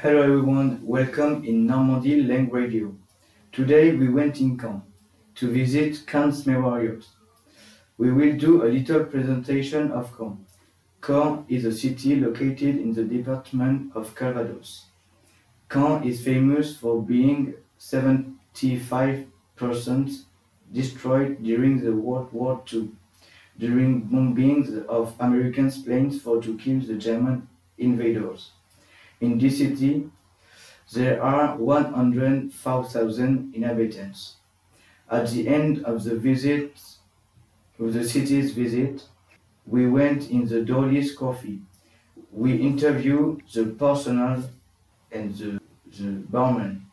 Hello everyone, welcome in Normandy Lang Radio. Today we went in Caen to visit Caen's Memorials. We will do a little presentation of Caen. Caen is a city located in the department of Calvados. Caen is famous for being 75% destroyed during the World War II, during bombings of American planes for to kill the German invaders. In this city, there are 105,000 inhabitants. At the end of the visit, of the city's visit, we went in the Dolly's Coffee. We interviewed the personnel and the, the barman.